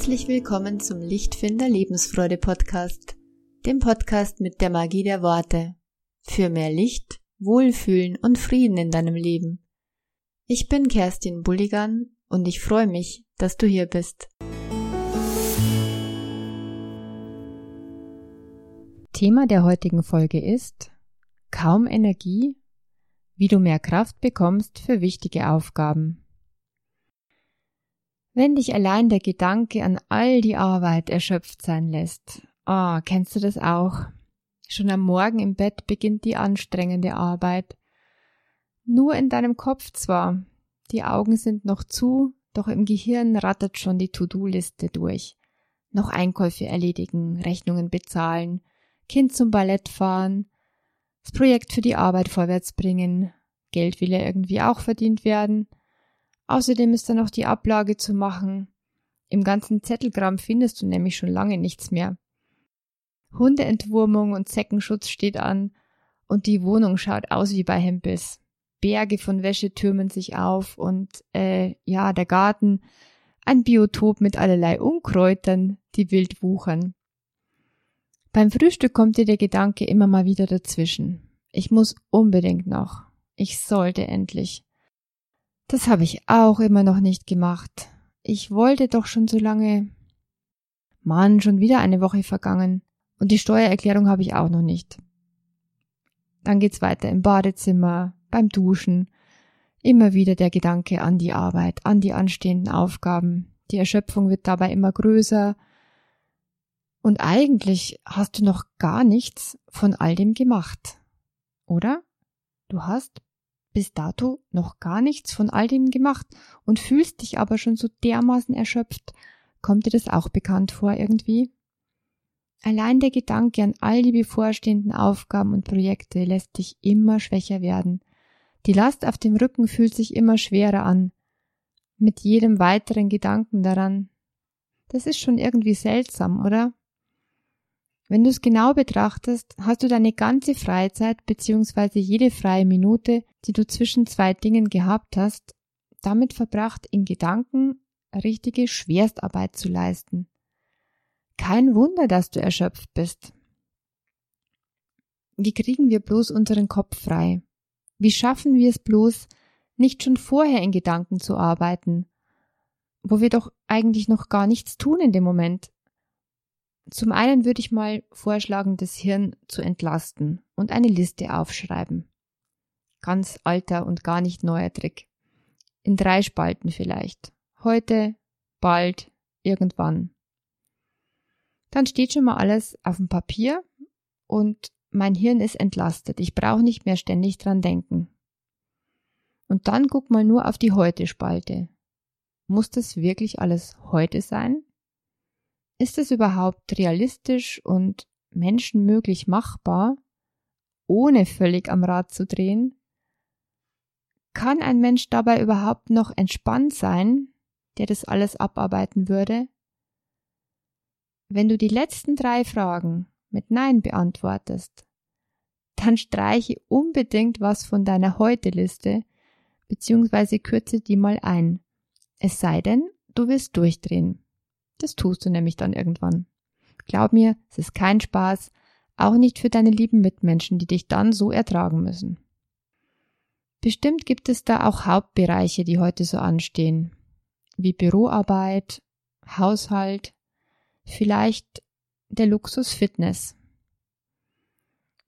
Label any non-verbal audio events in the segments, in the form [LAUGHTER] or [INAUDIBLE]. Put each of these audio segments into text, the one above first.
Herzlich willkommen zum Lichtfinder Lebensfreude Podcast, dem Podcast mit der Magie der Worte. Für mehr Licht, Wohlfühlen und Frieden in deinem Leben. Ich bin Kerstin Bulligan und ich freue mich, dass du hier bist. Thema der heutigen Folge ist Kaum Energie, wie du mehr Kraft bekommst für wichtige Aufgaben. Wenn dich allein der Gedanke an all die Arbeit erschöpft sein lässt, ah, oh, kennst du das auch? Schon am Morgen im Bett beginnt die anstrengende Arbeit. Nur in deinem Kopf zwar, die Augen sind noch zu, doch im Gehirn rattert schon die To-Do-Liste durch. Noch Einkäufe erledigen, Rechnungen bezahlen, Kind zum Ballett fahren, das Projekt für die Arbeit vorwärts bringen, Geld will ja irgendwie auch verdient werden – Außerdem ist da noch die Ablage zu machen. Im ganzen Zettelgramm findest du nämlich schon lange nichts mehr. Hundeentwurmung und Zeckenschutz steht an und die Wohnung schaut aus wie bei Hempels. Berge von Wäsche türmen sich auf und, äh, ja, der Garten, ein Biotop mit allerlei Unkräutern, die wild wuchern. Beim Frühstück kommt dir der Gedanke immer mal wieder dazwischen. Ich muss unbedingt noch. Ich sollte endlich. Das habe ich auch immer noch nicht gemacht. Ich wollte doch schon so lange. Mann, schon wieder eine Woche vergangen. Und die Steuererklärung habe ich auch noch nicht. Dann geht's weiter im Badezimmer, beim Duschen. Immer wieder der Gedanke an die Arbeit, an die anstehenden Aufgaben. Die Erschöpfung wird dabei immer größer. Und eigentlich hast du noch gar nichts von all dem gemacht. Oder? Du hast bis dato noch gar nichts von all dem gemacht und fühlst dich aber schon so dermaßen erschöpft. Kommt dir das auch bekannt vor irgendwie? Allein der Gedanke an all die bevorstehenden Aufgaben und Projekte lässt dich immer schwächer werden. Die Last auf dem Rücken fühlt sich immer schwerer an. Mit jedem weiteren Gedanken daran. Das ist schon irgendwie seltsam, oder? Wenn du es genau betrachtest, hast du deine ganze Freizeit bzw. jede freie Minute, die du zwischen zwei Dingen gehabt hast, damit verbracht, in Gedanken richtige Schwerstarbeit zu leisten. Kein Wunder, dass du erschöpft bist. Wie kriegen wir bloß unseren Kopf frei? Wie schaffen wir es bloß, nicht schon vorher in Gedanken zu arbeiten, wo wir doch eigentlich noch gar nichts tun in dem Moment, zum einen würde ich mal vorschlagen, das Hirn zu entlasten und eine Liste aufschreiben. Ganz alter und gar nicht neuer Trick. In drei Spalten vielleicht. Heute, bald, irgendwann. Dann steht schon mal alles auf dem Papier und mein Hirn ist entlastet. Ich brauche nicht mehr ständig dran denken. Und dann guck mal nur auf die Heute-Spalte. Muss das wirklich alles heute sein? Ist es überhaupt realistisch und menschenmöglich machbar, ohne völlig am Rad zu drehen? Kann ein Mensch dabei überhaupt noch entspannt sein, der das alles abarbeiten würde? Wenn du die letzten drei Fragen mit Nein beantwortest, dann streiche unbedingt was von deiner Heute-Liste beziehungsweise kürze die mal ein. Es sei denn, du willst durchdrehen. Das tust du nämlich dann irgendwann. Glaub mir, es ist kein Spaß, auch nicht für deine lieben Mitmenschen, die dich dann so ertragen müssen. Bestimmt gibt es da auch Hauptbereiche, die heute so anstehen, wie Büroarbeit, Haushalt, vielleicht der Luxus Fitness.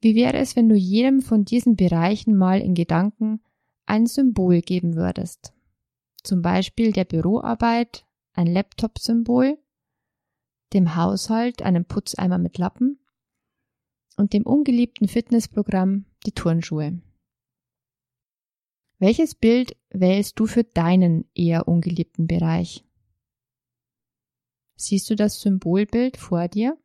Wie wäre es, wenn du jedem von diesen Bereichen mal in Gedanken ein Symbol geben würdest? Zum Beispiel der Büroarbeit ein Laptop-Symbol dem Haushalt einen Putzeimer mit Lappen und dem ungeliebten Fitnessprogramm die Turnschuhe. Welches Bild wählst du für deinen eher ungeliebten Bereich? Siehst du das Symbolbild vor dir?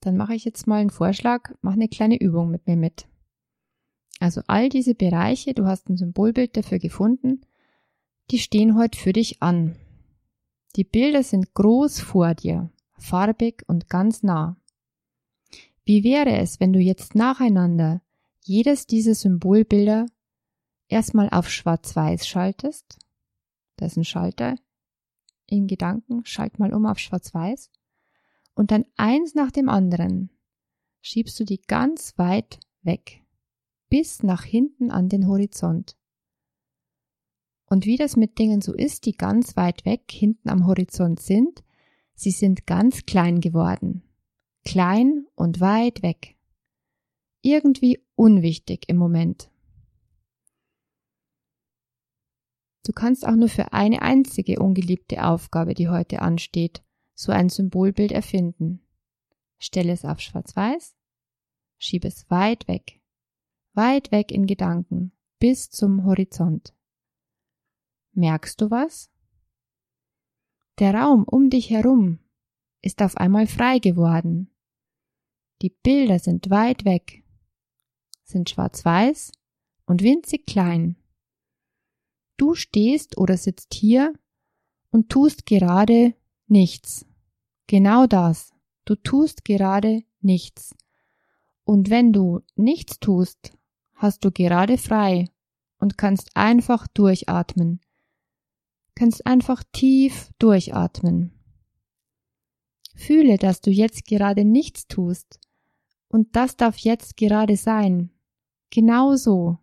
Dann mache ich jetzt mal einen Vorschlag, mach eine kleine Übung mit mir mit. Also all diese Bereiche, du hast ein Symbolbild dafür gefunden, die stehen heute für dich an. Die Bilder sind groß vor dir, farbig und ganz nah. Wie wäre es, wenn du jetzt nacheinander jedes dieser Symbolbilder erstmal auf schwarz-weiß schaltest? Da ist ein Schalter. in Gedanken, schalt mal um auf Schwarz-Weiß. Und dann eins nach dem anderen schiebst du die ganz weit weg, bis nach hinten an den Horizont. Und wie das mit Dingen so ist, die ganz weit weg hinten am Horizont sind, sie sind ganz klein geworden. Klein und weit weg. Irgendwie unwichtig im Moment. Du kannst auch nur für eine einzige ungeliebte Aufgabe, die heute ansteht, so ein Symbolbild erfinden. Stelle es auf Schwarz-Weiß, schiebe es weit weg, weit weg in Gedanken, bis zum Horizont. Merkst du was? Der Raum um dich herum ist auf einmal frei geworden. Die Bilder sind weit weg, sind schwarz-weiß und winzig klein. Du stehst oder sitzt hier und tust gerade nichts. Genau das. Du tust gerade nichts. Und wenn du nichts tust, hast du gerade frei und kannst einfach durchatmen. Kannst einfach tief durchatmen. Fühle, dass du jetzt gerade nichts tust. Und das darf jetzt gerade sein. Genau so.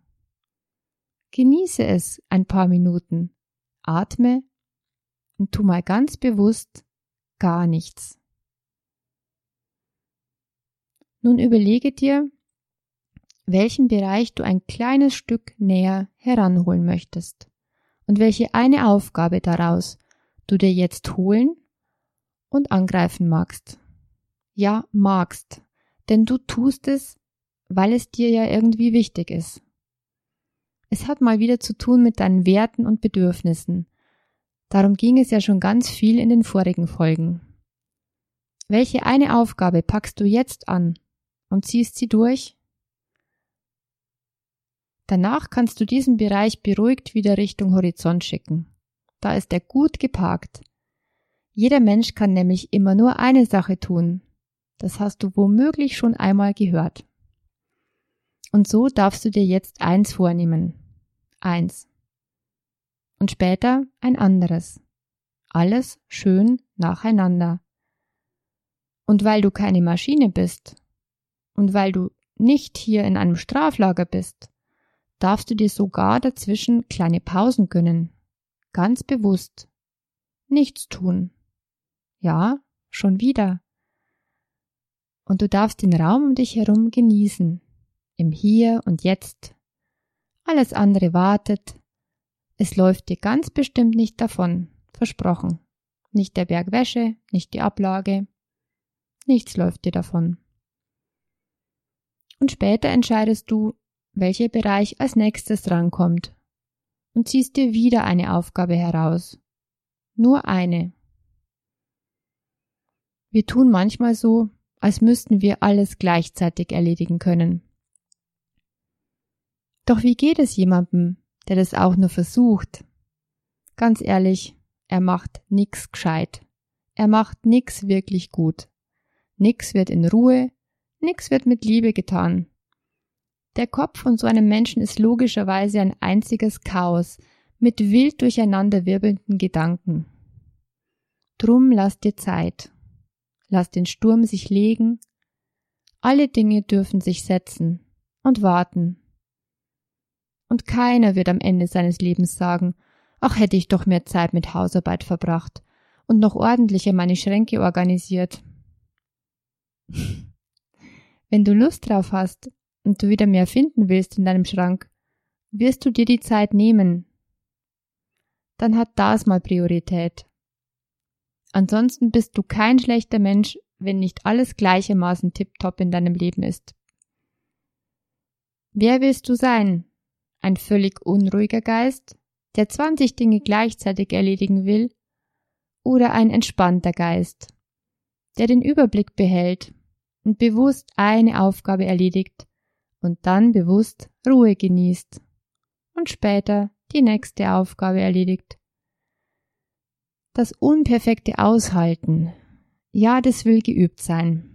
Genieße es ein paar Minuten, atme und tu mal ganz bewusst gar nichts. Nun überlege dir, welchen Bereich du ein kleines Stück näher heranholen möchtest und welche eine Aufgabe daraus du dir jetzt holen und angreifen magst. Ja, magst, denn du tust es, weil es dir ja irgendwie wichtig ist. Es hat mal wieder zu tun mit deinen Werten und Bedürfnissen. Darum ging es ja schon ganz viel in den vorigen Folgen. Welche eine Aufgabe packst du jetzt an und ziehst sie durch? Danach kannst du diesen Bereich beruhigt wieder Richtung Horizont schicken. Da ist er gut geparkt. Jeder Mensch kann nämlich immer nur eine Sache tun. Das hast du womöglich schon einmal gehört. Und so darfst du dir jetzt eins vornehmen eins. Und später ein anderes. Alles schön nacheinander. Und weil du keine Maschine bist und weil du nicht hier in einem Straflager bist, darfst du dir sogar dazwischen kleine Pausen gönnen. Ganz bewusst. Nichts tun. Ja, schon wieder. Und du darfst den Raum um dich herum genießen. Im Hier und Jetzt. Alles andere wartet. Es läuft dir ganz bestimmt nicht davon, versprochen. Nicht der Berg Wäsche, nicht die Ablage. Nichts läuft dir davon. Und später entscheidest du, welcher Bereich als nächstes rankommt und ziehst dir wieder eine Aufgabe heraus. Nur eine. Wir tun manchmal so, als müssten wir alles gleichzeitig erledigen können. Doch wie geht es jemandem, der das auch nur versucht? Ganz ehrlich, er macht nix gescheit. Er macht nix wirklich gut. Nix wird in Ruhe, nix wird mit Liebe getan. Der Kopf von so einem Menschen ist logischerweise ein einziges Chaos mit wild durcheinander wirbelnden Gedanken. Drum lass dir Zeit. Lass den Sturm sich legen. Alle Dinge dürfen sich setzen und warten und keiner wird am Ende seines Lebens sagen, ach hätte ich doch mehr Zeit mit Hausarbeit verbracht und noch ordentlicher meine Schränke organisiert. [LAUGHS] Wenn du Lust drauf hast und du wieder mehr finden willst in deinem Schrank, wirst du dir die Zeit nehmen. Dann hat das mal Priorität. Ansonsten bist du kein schlechter Mensch, wenn nicht alles gleichermaßen tiptop in deinem Leben ist. Wer willst du sein? ein völlig unruhiger Geist, der 20 Dinge gleichzeitig erledigen will, oder ein entspannter Geist, der den Überblick behält und bewusst eine Aufgabe erledigt und dann bewusst Ruhe genießt und später die nächste Aufgabe erledigt. Das unperfekte Aushalten, ja, das will geübt sein.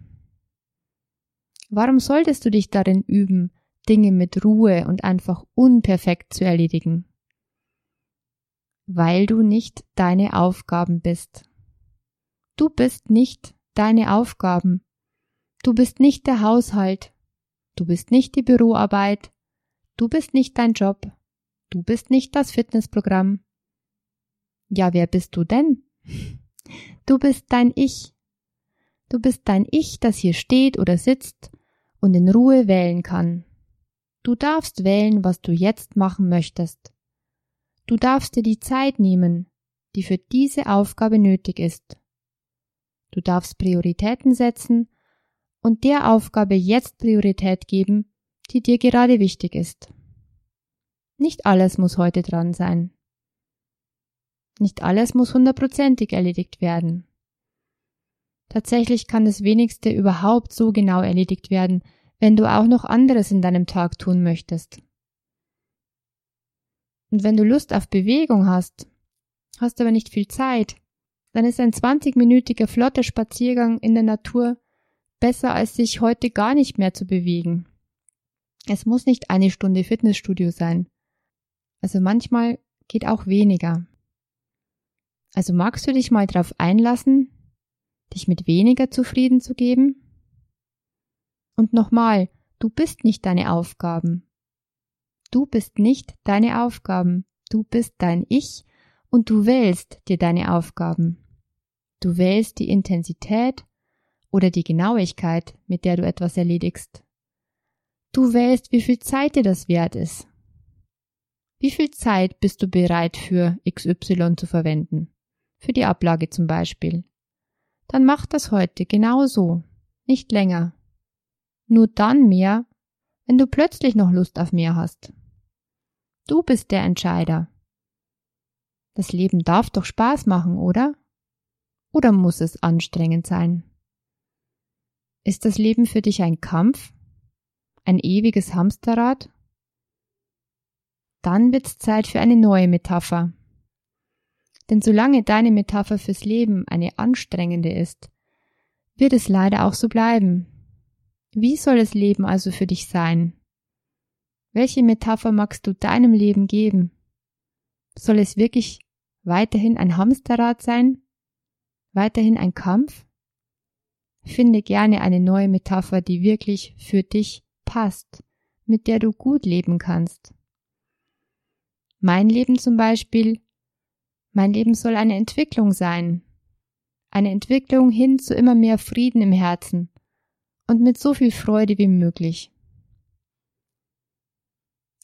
Warum solltest du dich darin üben, Dinge mit Ruhe und einfach unperfekt zu erledigen. weil du nicht deine Aufgaben bist. Du bist nicht deine Aufgaben. Du bist nicht der Haushalt. Du bist nicht die Büroarbeit. Du bist nicht dein Job. Du bist nicht das Fitnessprogramm. Ja, wer bist du denn? Du bist dein Ich. Du bist dein Ich, das hier steht oder sitzt und in Ruhe wählen kann. Du darfst wählen, was du jetzt machen möchtest. Du darfst dir die Zeit nehmen, die für diese Aufgabe nötig ist. Du darfst Prioritäten setzen und der Aufgabe jetzt Priorität geben, die dir gerade wichtig ist. Nicht alles muss heute dran sein. Nicht alles muss hundertprozentig erledigt werden. Tatsächlich kann das wenigste überhaupt so genau erledigt werden, wenn du auch noch anderes in deinem Tag tun möchtest. Und wenn du Lust auf Bewegung hast, hast aber nicht viel Zeit, dann ist ein 20-minütiger flotter Spaziergang in der Natur besser als sich heute gar nicht mehr zu bewegen. Es muss nicht eine Stunde Fitnessstudio sein. Also manchmal geht auch weniger. Also magst du dich mal darauf einlassen, dich mit weniger zufrieden zu geben? Und nochmal, du bist nicht deine Aufgaben. Du bist nicht deine Aufgaben. Du bist dein Ich und du wählst dir deine Aufgaben. Du wählst die Intensität oder die Genauigkeit, mit der du etwas erledigst. Du wählst, wie viel Zeit dir das wert ist. Wie viel Zeit bist du bereit für XY zu verwenden? Für die Ablage zum Beispiel. Dann mach das heute genau so, nicht länger. Nur dann mehr, wenn du plötzlich noch Lust auf mehr hast. Du bist der Entscheider. Das Leben darf doch Spaß machen, oder? Oder muss es anstrengend sein? Ist das Leben für dich ein Kampf? Ein ewiges Hamsterrad? Dann wird's Zeit für eine neue Metapher. Denn solange deine Metapher fürs Leben eine anstrengende ist, wird es leider auch so bleiben. Wie soll das Leben also für dich sein? Welche Metapher magst du deinem Leben geben? Soll es wirklich weiterhin ein Hamsterrad sein? Weiterhin ein Kampf? Finde gerne eine neue Metapher, die wirklich für dich passt, mit der du gut leben kannst. Mein Leben zum Beispiel, mein Leben soll eine Entwicklung sein. Eine Entwicklung hin zu immer mehr Frieden im Herzen und mit so viel Freude wie möglich.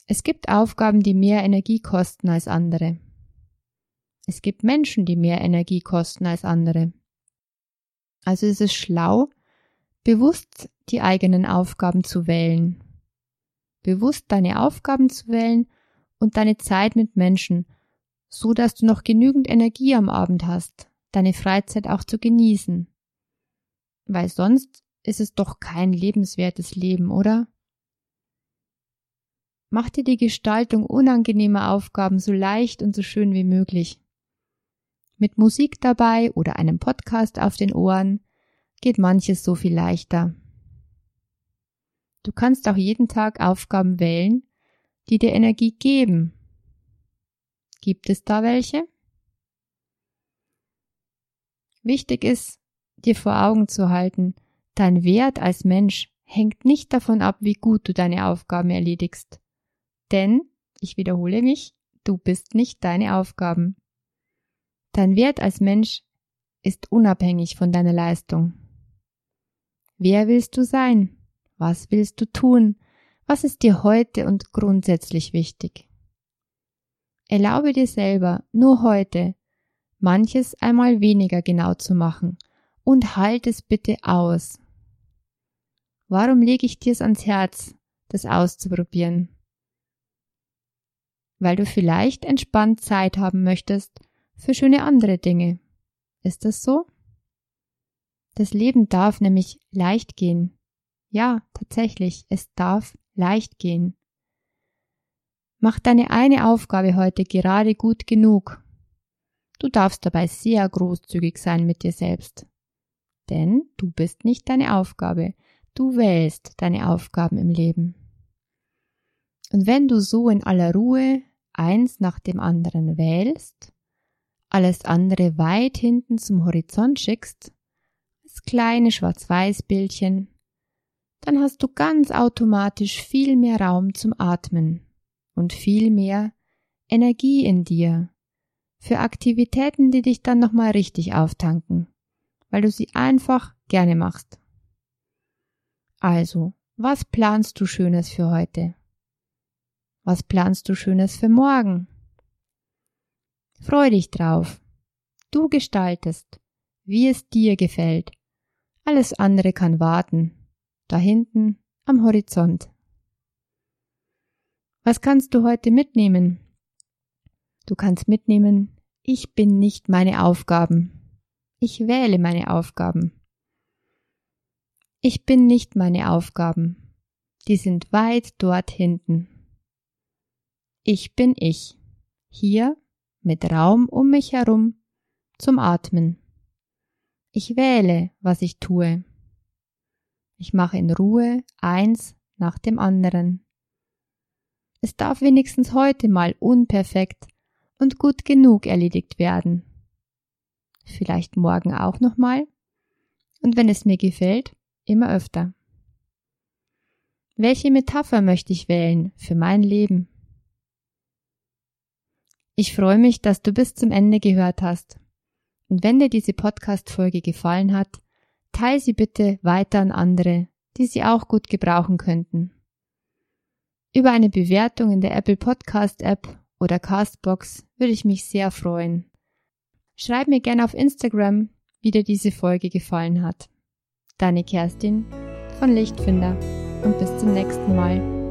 Es gibt Aufgaben, die mehr Energie kosten als andere. Es gibt Menschen, die mehr Energie kosten als andere. Also ist es schlau, bewusst die eigenen Aufgaben zu wählen. Bewusst deine Aufgaben zu wählen und deine Zeit mit Menschen, so dass du noch genügend Energie am Abend hast, deine Freizeit auch zu genießen. Weil sonst ist es doch kein lebenswertes Leben, oder? Mach dir die Gestaltung unangenehmer Aufgaben so leicht und so schön wie möglich. Mit Musik dabei oder einem Podcast auf den Ohren geht manches so viel leichter. Du kannst auch jeden Tag Aufgaben wählen, die dir Energie geben. Gibt es da welche? Wichtig ist, dir vor Augen zu halten, dein Wert als Mensch hängt nicht davon ab, wie gut du deine Aufgaben erledigst. Denn, ich wiederhole mich, du bist nicht deine Aufgaben. Dein Wert als Mensch ist unabhängig von deiner Leistung. Wer willst du sein? Was willst du tun? Was ist dir heute und grundsätzlich wichtig? Erlaube dir selber, nur heute, manches einmal weniger genau zu machen und halt es bitte aus. Warum lege ich dir es ans Herz, das auszuprobieren? weil du vielleicht entspannt Zeit haben möchtest für schöne andere Dinge. Ist das so? Das Leben darf nämlich leicht gehen. Ja, tatsächlich, es darf leicht gehen. Mach deine eine Aufgabe heute gerade gut genug. Du darfst dabei sehr großzügig sein mit dir selbst. Denn du bist nicht deine Aufgabe, du wählst deine Aufgaben im Leben. Und wenn du so in aller Ruhe eins nach dem anderen wählst, alles andere weit hinten zum Horizont schickst, als kleine Schwarz-Weiß-Bildchen, dann hast du ganz automatisch viel mehr Raum zum Atmen und viel mehr Energie in dir für Aktivitäten, die dich dann nochmal richtig auftanken, weil du sie einfach gerne machst. Also, was planst du Schönes für heute? Was planst du Schönes für morgen? Freu dich drauf. Du gestaltest, wie es dir gefällt. Alles andere kann warten. Da hinten am Horizont. Was kannst du heute mitnehmen? Du kannst mitnehmen, ich bin nicht meine Aufgaben. Ich wähle meine Aufgaben. Ich bin nicht meine Aufgaben. Die sind weit dort hinten. Ich bin ich. Hier mit Raum um mich herum zum Atmen. Ich wähle, was ich tue. Ich mache in Ruhe eins nach dem anderen. Es darf wenigstens heute mal unperfekt und gut genug erledigt werden. Vielleicht morgen auch nochmal. Und wenn es mir gefällt, immer öfter. Welche Metapher möchte ich wählen für mein Leben? Ich freue mich, dass du bis zum Ende gehört hast. Und wenn dir diese Podcast-Folge gefallen hat, teile sie bitte weiter an andere, die sie auch gut gebrauchen könnten. Über eine Bewertung in der Apple Podcast App oder Castbox würde ich mich sehr freuen. Schreib mir gerne auf Instagram, wie dir diese Folge gefallen hat. Deine Kerstin von Lichtfinder und bis zum nächsten Mal.